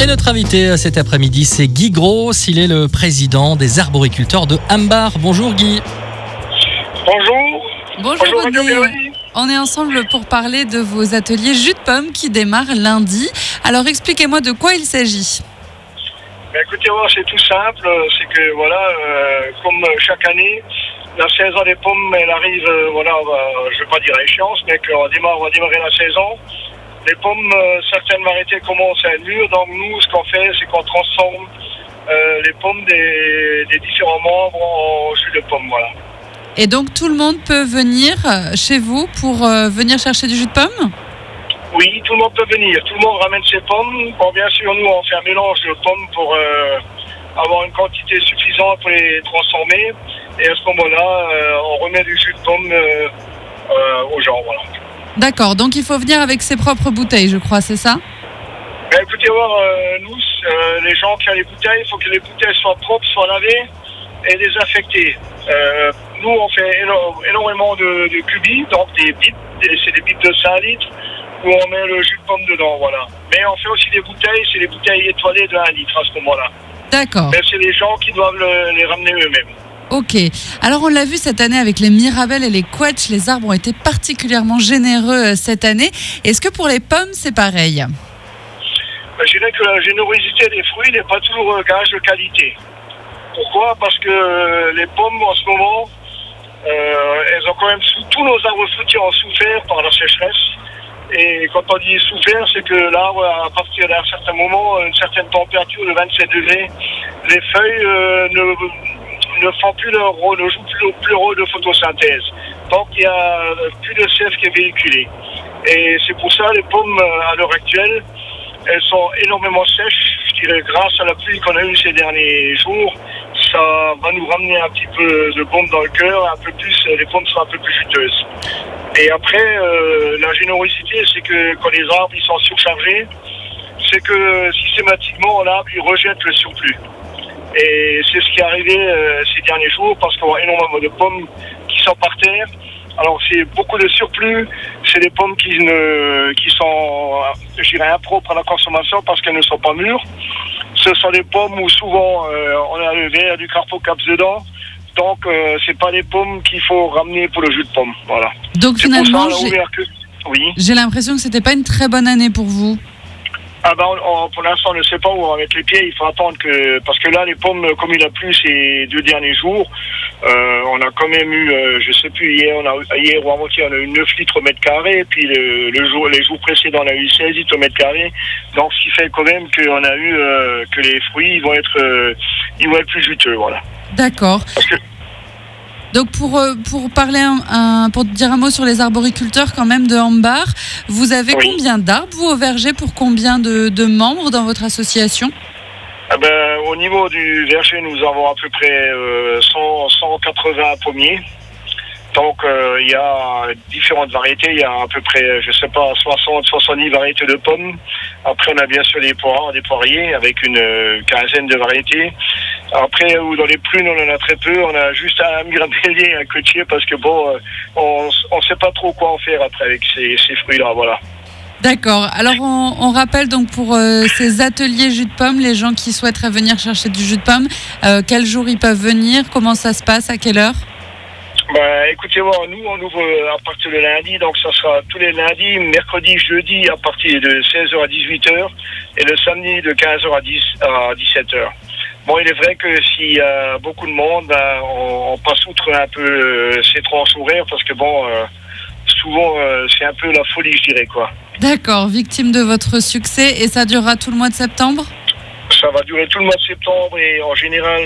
Et notre invité cet après-midi, c'est Guy Gros. Il est le président des arboriculteurs de Ambar. Bonjour Guy. Bonjour. Bonjour, Bonjour. On est ensemble pour parler de vos ateliers jus de pomme qui démarrent lundi. Alors expliquez-moi de quoi il s'agit. Ben, écoutez, c'est tout simple. euh, C'est que, voilà, euh, comme chaque année, la saison des pommes, elle arrive, euh, voilà, euh, je ne vais pas dire à échéance, mais qu'on va démarrer, on va démarrer la saison. Les pommes, euh, certaines variétés commencent à être mûres. Donc, nous, ce qu'on fait, c'est qu'on transforme euh, les pommes des, des différents membres en jus de pomme, voilà. Et donc tout le monde peut venir euh, chez vous pour euh, venir chercher du jus de pomme? Oui, tout le monde peut venir. Tout le monde ramène ses pommes. Bon, bien sûr, nous, on fait un mélange de pommes pour euh, avoir une quantité suffisante pour les transformer. Et à ce moment-là, on remet du jus de pomme aux gens. Voilà. D'accord, donc il faut venir avec ses propres bouteilles, je crois, c'est ça Ben, écoutez, voir, euh, nous, euh, les gens qui ont les bouteilles, il faut que les bouteilles soient propres, soient lavées et désinfectées. Euh, nous, on fait éno- énormément de, de cubis, donc des bits, c'est des bits de 5 litres, où on met le jus de pomme dedans, voilà. Mais on fait aussi des bouteilles, c'est des bouteilles étoilées de 1 litre à ce moment-là. D'accord, Mais c'est les gens qui doivent le- les ramener eux-mêmes. Ok. Alors on l'a vu cette année avec les mirabelles et les quetch, les arbres ont été particulièrement généreux euh, cette année. Est-ce que pour les pommes c'est pareil? Ben, Je dirais que la générosité des fruits n'est pas toujours un gage de qualité. Pourquoi? Parce que euh, les pommes, en ce moment, euh, elles ont quand même, tous nos arbres fruitiers ont souffert par la sécheresse. Et quand on dit souffert, c'est que l'arbre, à partir d'un certain moment, une certaine température de 27 degrés, les feuilles ne, ne font plus leur rôle, ne jouent plus, plus le rôle de photosynthèse. Donc il y a plus de sève qui est véhiculée. Et c'est pour ça les pommes, euh, à l'heure actuelle, elles sont énormément sèches. Je dirais grâce à la pluie qu'on a eue ces derniers jours, ça va nous ramener un petit peu de bombe dans le cœur, un peu plus, les pommes sont un peu plus juteuses. Et après, euh, la générosité, c'est que quand les arbres ils sont surchargés, c'est que systématiquement l'arbre il rejette le surplus. Et c'est ce qui est arrivé euh, ces derniers jours parce qu'on a énormément de pommes qui sont par terre. Alors c'est beaucoup de surplus, c'est des pommes qui ne qui sont euh, je dirais impropres à la consommation parce qu'elles ne sont pas mûres. Ce sont des pommes où souvent euh, on a le verre du carpocaps dedans. Donc euh, c'est pas des pommes qu'il faut ramener pour le jus de pomme. Voilà. Donc finalement, que. Oui. j'ai l'impression que c'était pas une très bonne année pour vous. Ah ben, on- on- pour l'instant, on ne sait pas où on va mettre les pieds. Il faut attendre que parce que là, les pommes, comme il a plu ces deux derniers jours, euh, on a quand même eu, euh, je sais plus hier, on a hier ou avant-hier, on a eu 9 litres au mètre carré. Puis le, le jour, les jours précédents, on a eu 16 litres au mètre carré. Donc, ce qui fait quand même qu'on a eu euh, que les fruits, ils vont être, euh, ils vont être plus juteux, voilà. D'accord. Parce que Donc pour, euh, pour parler un, un- pour dire un mot sur les arboriculteurs quand même de Hambar, vous avez Oui. combien d'arbres vous au verger pour combien de, de membres dans votre association? Ah ben, au niveau du verger, nous avons à peu près euh, 100, 180 pommiers. Donc, euh, il y a différentes variétés. Il y a à peu près, je sais pas, 60, 70 variétés de pommes. Après, on a bien sûr des poires, des poiriers avec une euh, quinzaine de variétés. Après, dans les prunes, on en a très peu. On a juste un mirabellier, un cotier, parce que bon, euh, on ne sait pas trop quoi en faire après avec ces, ces fruits-là. Voilà. D'accord. Alors on, on rappelle donc pour euh, ces ateliers jus de pomme, les gens qui souhaiteraient venir chercher du jus de pomme, euh, quel jour ils peuvent venir, comment ça se passe, à quelle heure? Ben, écoutez, moi, nous, on ouvre euh, à partir de lundi, donc ça sera tous les lundis, mercredi, jeudi, à partir de 16h à 18h, et le samedi de 15h à, 10, à 17h. Bon, il est vrai que s'il y a beaucoup de monde, ben, on, on passe outre un peu euh, ces tranches horaires, parce que bon, euh, souvent, euh, c'est un peu la folie, je dirais, quoi. D'accord, victime de votre succès et ça durera tout le mois de septembre? Ça va durer tout le mois de septembre et en général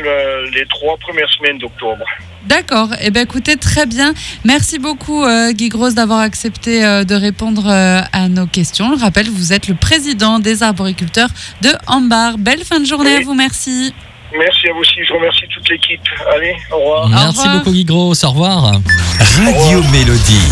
les trois premières semaines d'octobre. D'accord. Eh bien, écoutez, très bien. Merci beaucoup, euh, Guy Grosse, d'avoir accepté euh, de répondre euh, à nos questions. Je rappelle, vous êtes le président des arboriculteurs de Ambar. Belle fin de journée Oui. à vous. Merci. Merci à vous aussi, je remercie toute l'équipe. Allez, au revoir. Merci revoir. beaucoup Guy Gros. Au revoir. Radio Mélodie.